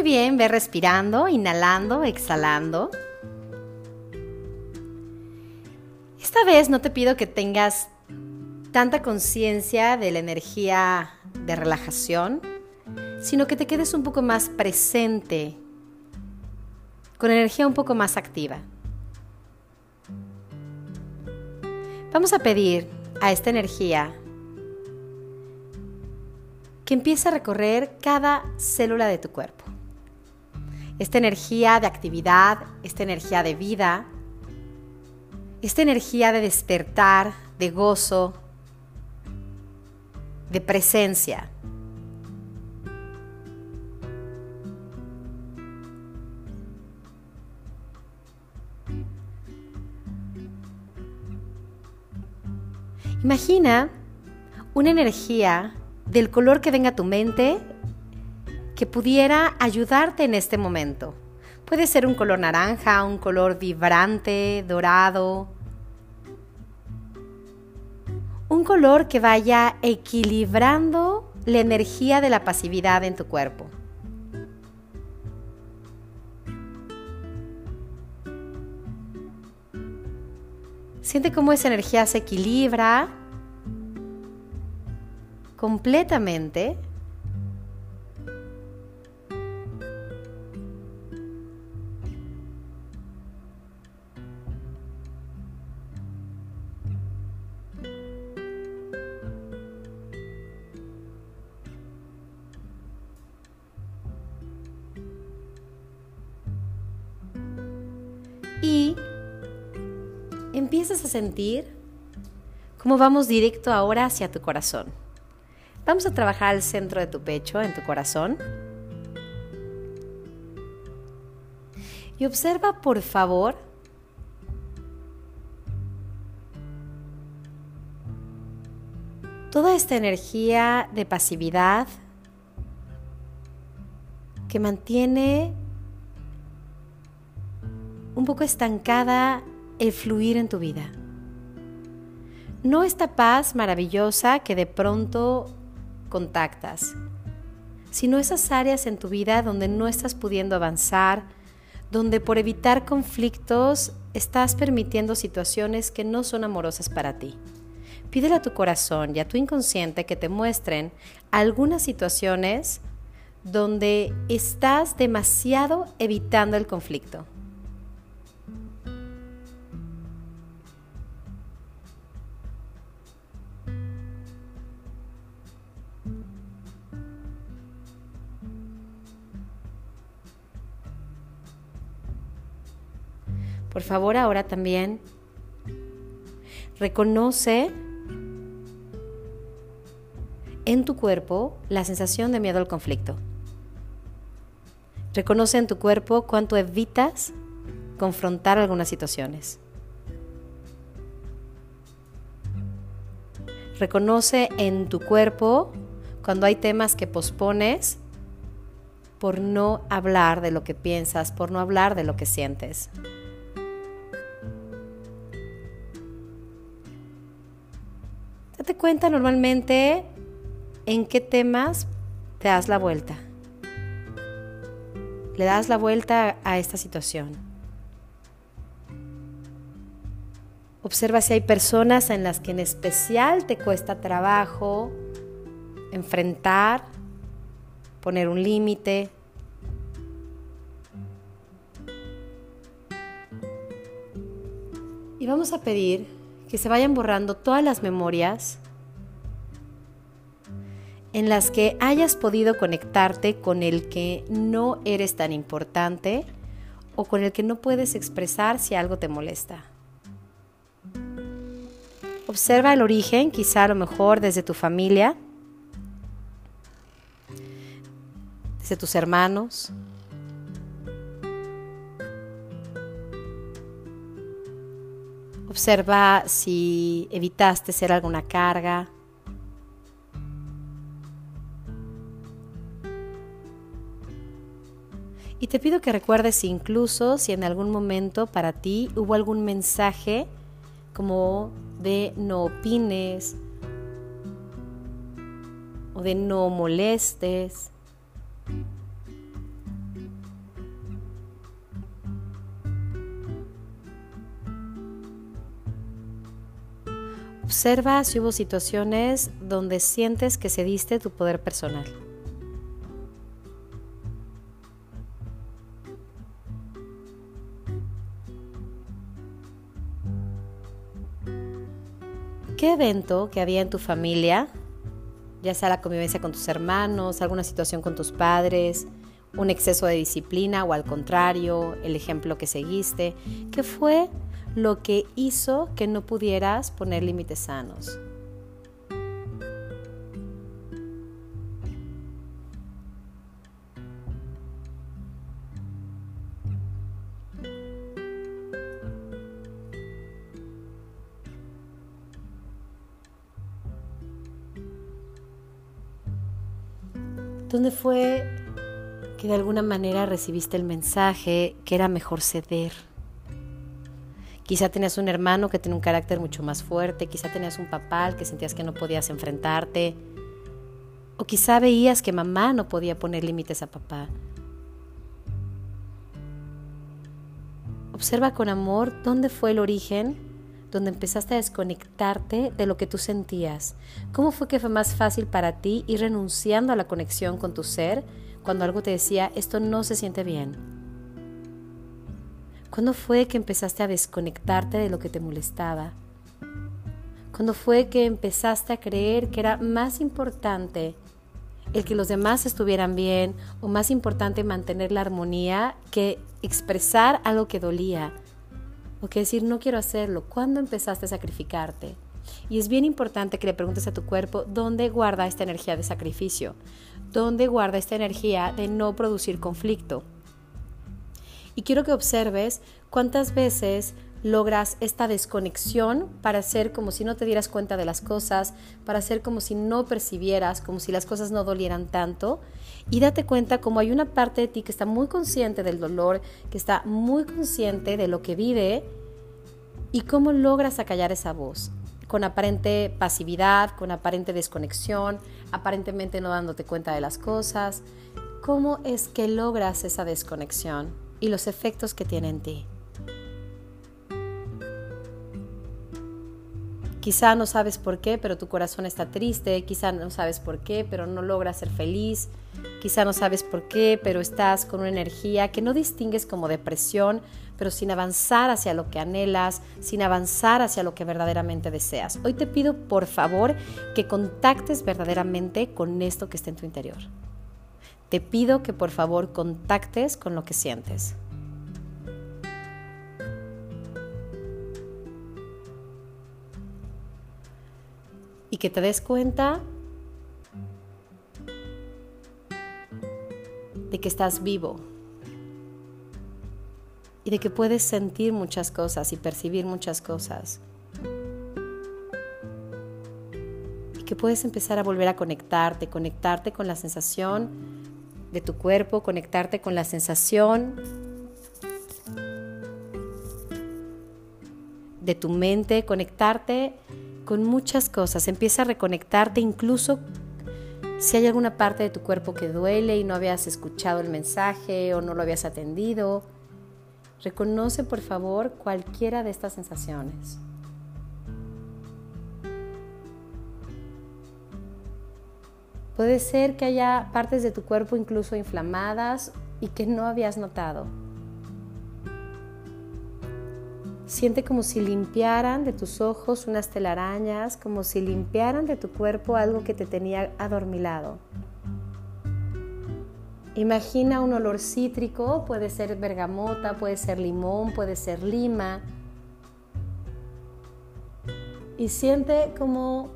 Muy bien, ve respirando, inhalando, exhalando. Esta vez no te pido que tengas tanta conciencia de la energía de relajación, sino que te quedes un poco más presente, con energía un poco más activa. Vamos a pedir a esta energía que empiece a recorrer cada célula de tu cuerpo. Esta energía de actividad, esta energía de vida, esta energía de despertar, de gozo, de presencia. Imagina una energía del color que venga a tu mente que pudiera ayudarte en este momento. Puede ser un color naranja, un color vibrante, dorado. Un color que vaya equilibrando la energía de la pasividad en tu cuerpo. Siente cómo esa energía se equilibra completamente empiezas a sentir cómo vamos directo ahora hacia tu corazón. Vamos a trabajar al centro de tu pecho, en tu corazón. Y observa, por favor, toda esta energía de pasividad que mantiene un poco estancada el fluir en tu vida. No esta paz maravillosa que de pronto contactas, sino esas áreas en tu vida donde no estás pudiendo avanzar, donde por evitar conflictos estás permitiendo situaciones que no son amorosas para ti. Pídele a tu corazón y a tu inconsciente que te muestren algunas situaciones donde estás demasiado evitando el conflicto. Por favor, ahora también reconoce en tu cuerpo la sensación de miedo al conflicto. Reconoce en tu cuerpo cuánto evitas confrontar algunas situaciones. Reconoce en tu cuerpo cuando hay temas que pospones por no hablar de lo que piensas, por no hablar de lo que sientes. Cuenta normalmente en qué temas te das la vuelta. Le das la vuelta a esta situación. Observa si hay personas en las que en especial te cuesta trabajo enfrentar, poner un límite. Y vamos a pedir que se vayan borrando todas las memorias en las que hayas podido conectarte con el que no eres tan importante o con el que no puedes expresar si algo te molesta. Observa el origen, quizá a lo mejor desde tu familia, desde tus hermanos, Observa si evitaste ser alguna carga. Y te pido que recuerdes incluso si en algún momento para ti hubo algún mensaje como de no opines o de no molestes. Observa si hubo situaciones donde sientes que cediste tu poder personal. ¿Qué evento que había en tu familia, ya sea la convivencia con tus hermanos, alguna situación con tus padres, un exceso de disciplina o al contrario, el ejemplo que seguiste, qué fue lo que hizo que no pudieras poner límites sanos? ¿Dónde fue que de alguna manera recibiste el mensaje que era mejor ceder? Quizá tenías un hermano que tenía un carácter mucho más fuerte, quizá tenías un papá al que sentías que no podías enfrentarte, o quizá veías que mamá no podía poner límites a papá. Observa con amor dónde fue el origen donde empezaste a desconectarte de lo que tú sentías? ¿Cómo fue que fue más fácil para ti ir renunciando a la conexión con tu ser cuando algo te decía, esto no se siente bien? ¿Cuándo fue que empezaste a desconectarte de lo que te molestaba? ¿Cuándo fue que empezaste a creer que era más importante el que los demás estuvieran bien o más importante mantener la armonía que expresar algo que dolía? O que decir no quiero hacerlo. ¿Cuándo empezaste a sacrificarte? Y es bien importante que le preguntes a tu cuerpo dónde guarda esta energía de sacrificio, dónde guarda esta energía de no producir conflicto. Y quiero que observes cuántas veces logras esta desconexión para hacer como si no te dieras cuenta de las cosas, para hacer como si no percibieras, como si las cosas no dolieran tanto. Y date cuenta como hay una parte de ti que está muy consciente del dolor, que está muy consciente de lo que vive y cómo logras acallar esa voz con aparente pasividad, con aparente desconexión, aparentemente no dándote cuenta de las cosas. ¿Cómo es que logras esa desconexión y los efectos que tiene en ti? Quizá no sabes por qué, pero tu corazón está triste, quizá no sabes por qué, pero no logras ser feliz, quizá no sabes por qué, pero estás con una energía que no distingues como depresión, pero sin avanzar hacia lo que anhelas, sin avanzar hacia lo que verdaderamente deseas. Hoy te pido por favor que contactes verdaderamente con esto que está en tu interior. Te pido que por favor contactes con lo que sientes. Y que te des cuenta de que estás vivo y de que puedes sentir muchas cosas y percibir muchas cosas. Y que puedes empezar a volver a conectarte, conectarte con la sensación de tu cuerpo, conectarte con la sensación de tu mente, conectarte con muchas cosas. Empieza a reconectarte incluso si hay alguna parte de tu cuerpo que duele y no habías escuchado el mensaje o no lo habías atendido. Reconoce por favor cualquiera de estas sensaciones. Puede ser que haya partes de tu cuerpo incluso inflamadas y que no habías notado. Siente como si limpiaran de tus ojos unas telarañas, como si limpiaran de tu cuerpo algo que te tenía adormilado. Imagina un olor cítrico, puede ser bergamota, puede ser limón, puede ser lima. Y siente como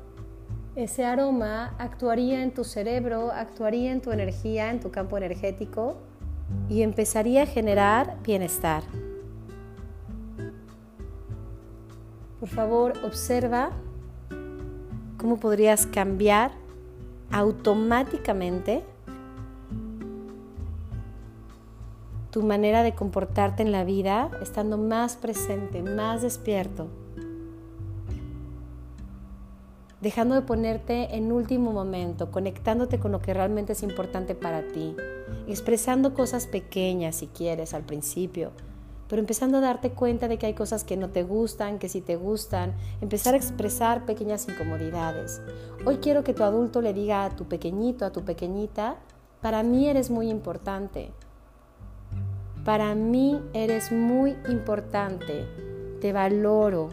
ese aroma actuaría en tu cerebro, actuaría en tu energía, en tu campo energético y empezaría a generar bienestar. Por favor, observa cómo podrías cambiar automáticamente tu manera de comportarte en la vida estando más presente, más despierto, dejando de ponerte en último momento, conectándote con lo que realmente es importante para ti, expresando cosas pequeñas si quieres al principio, pero empezando a darte cuenta de que hay cosas que no te gustan, que sí te gustan, empezar a expresar pequeñas incomodidades. Hoy quiero que tu adulto le diga a tu pequeñito, a tu pequeñita, para mí eres muy importante. Para mí eres muy importante. Te valoro,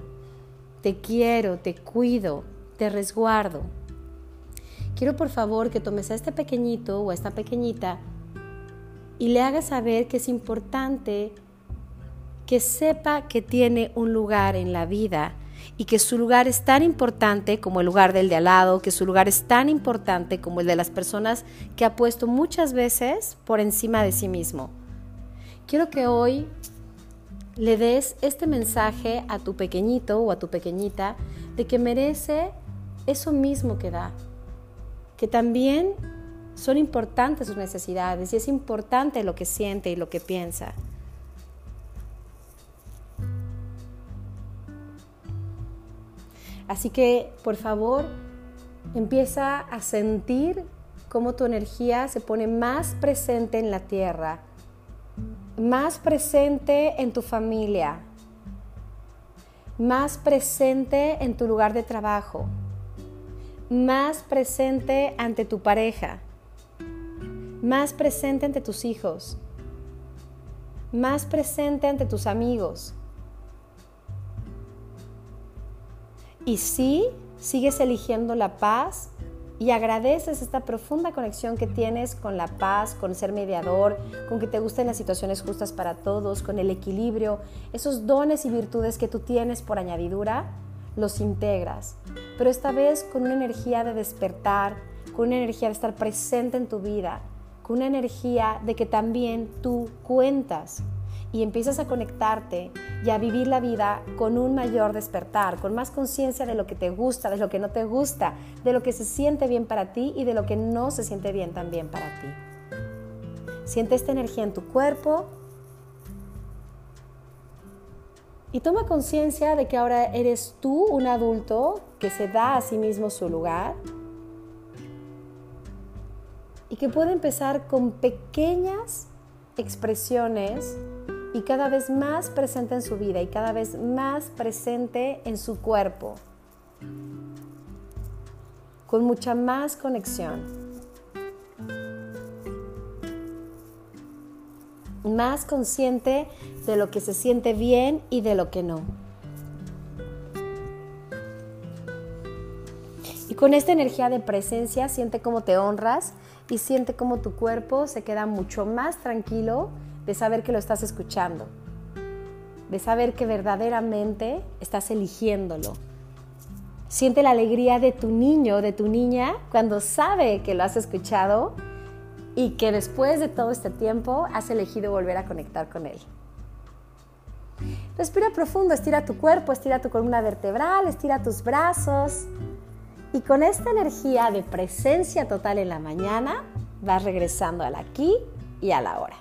te quiero, te cuido, te resguardo. Quiero por favor que tomes a este pequeñito o a esta pequeñita y le hagas saber que es importante que sepa que tiene un lugar en la vida y que su lugar es tan importante como el lugar del de al lado, que su lugar es tan importante como el de las personas que ha puesto muchas veces por encima de sí mismo. Quiero que hoy le des este mensaje a tu pequeñito o a tu pequeñita de que merece eso mismo que da, que también son importantes sus necesidades y es importante lo que siente y lo que piensa. Así que, por favor, empieza a sentir cómo tu energía se pone más presente en la tierra, más presente en tu familia, más presente en tu lugar de trabajo, más presente ante tu pareja, más presente ante tus hijos, más presente ante tus amigos, Y sí, sigues eligiendo la paz y agradeces esta profunda conexión que tienes con la paz, con ser mediador, con que te gusten las situaciones justas para todos, con el equilibrio, esos dones y virtudes que tú tienes por añadidura, los integras, pero esta vez con una energía de despertar, con una energía de estar presente en tu vida, con una energía de que también tú cuentas y empiezas a conectarte y a vivir la vida con un mayor despertar, con más conciencia de lo que te gusta, de lo que no te gusta, de lo que se siente bien para ti y de lo que no se siente bien también para ti. Siente esta energía en tu cuerpo y toma conciencia de que ahora eres tú un adulto que se da a sí mismo su lugar y que puede empezar con pequeñas expresiones y cada vez más presente en su vida y cada vez más presente en su cuerpo, con mucha más conexión, más consciente de lo que se siente bien y de lo que no. Y con esta energía de presencia siente cómo te honras y siente cómo tu cuerpo se queda mucho más tranquilo de saber que lo estás escuchando, de saber que verdaderamente estás eligiéndolo. Siente la alegría de tu niño, de tu niña, cuando sabe que lo has escuchado y que después de todo este tiempo has elegido volver a conectar con él. Respira profundo, estira tu cuerpo, estira tu columna vertebral, estira tus brazos. Y con esta energía de presencia total en la mañana, vas regresando al aquí y a la hora.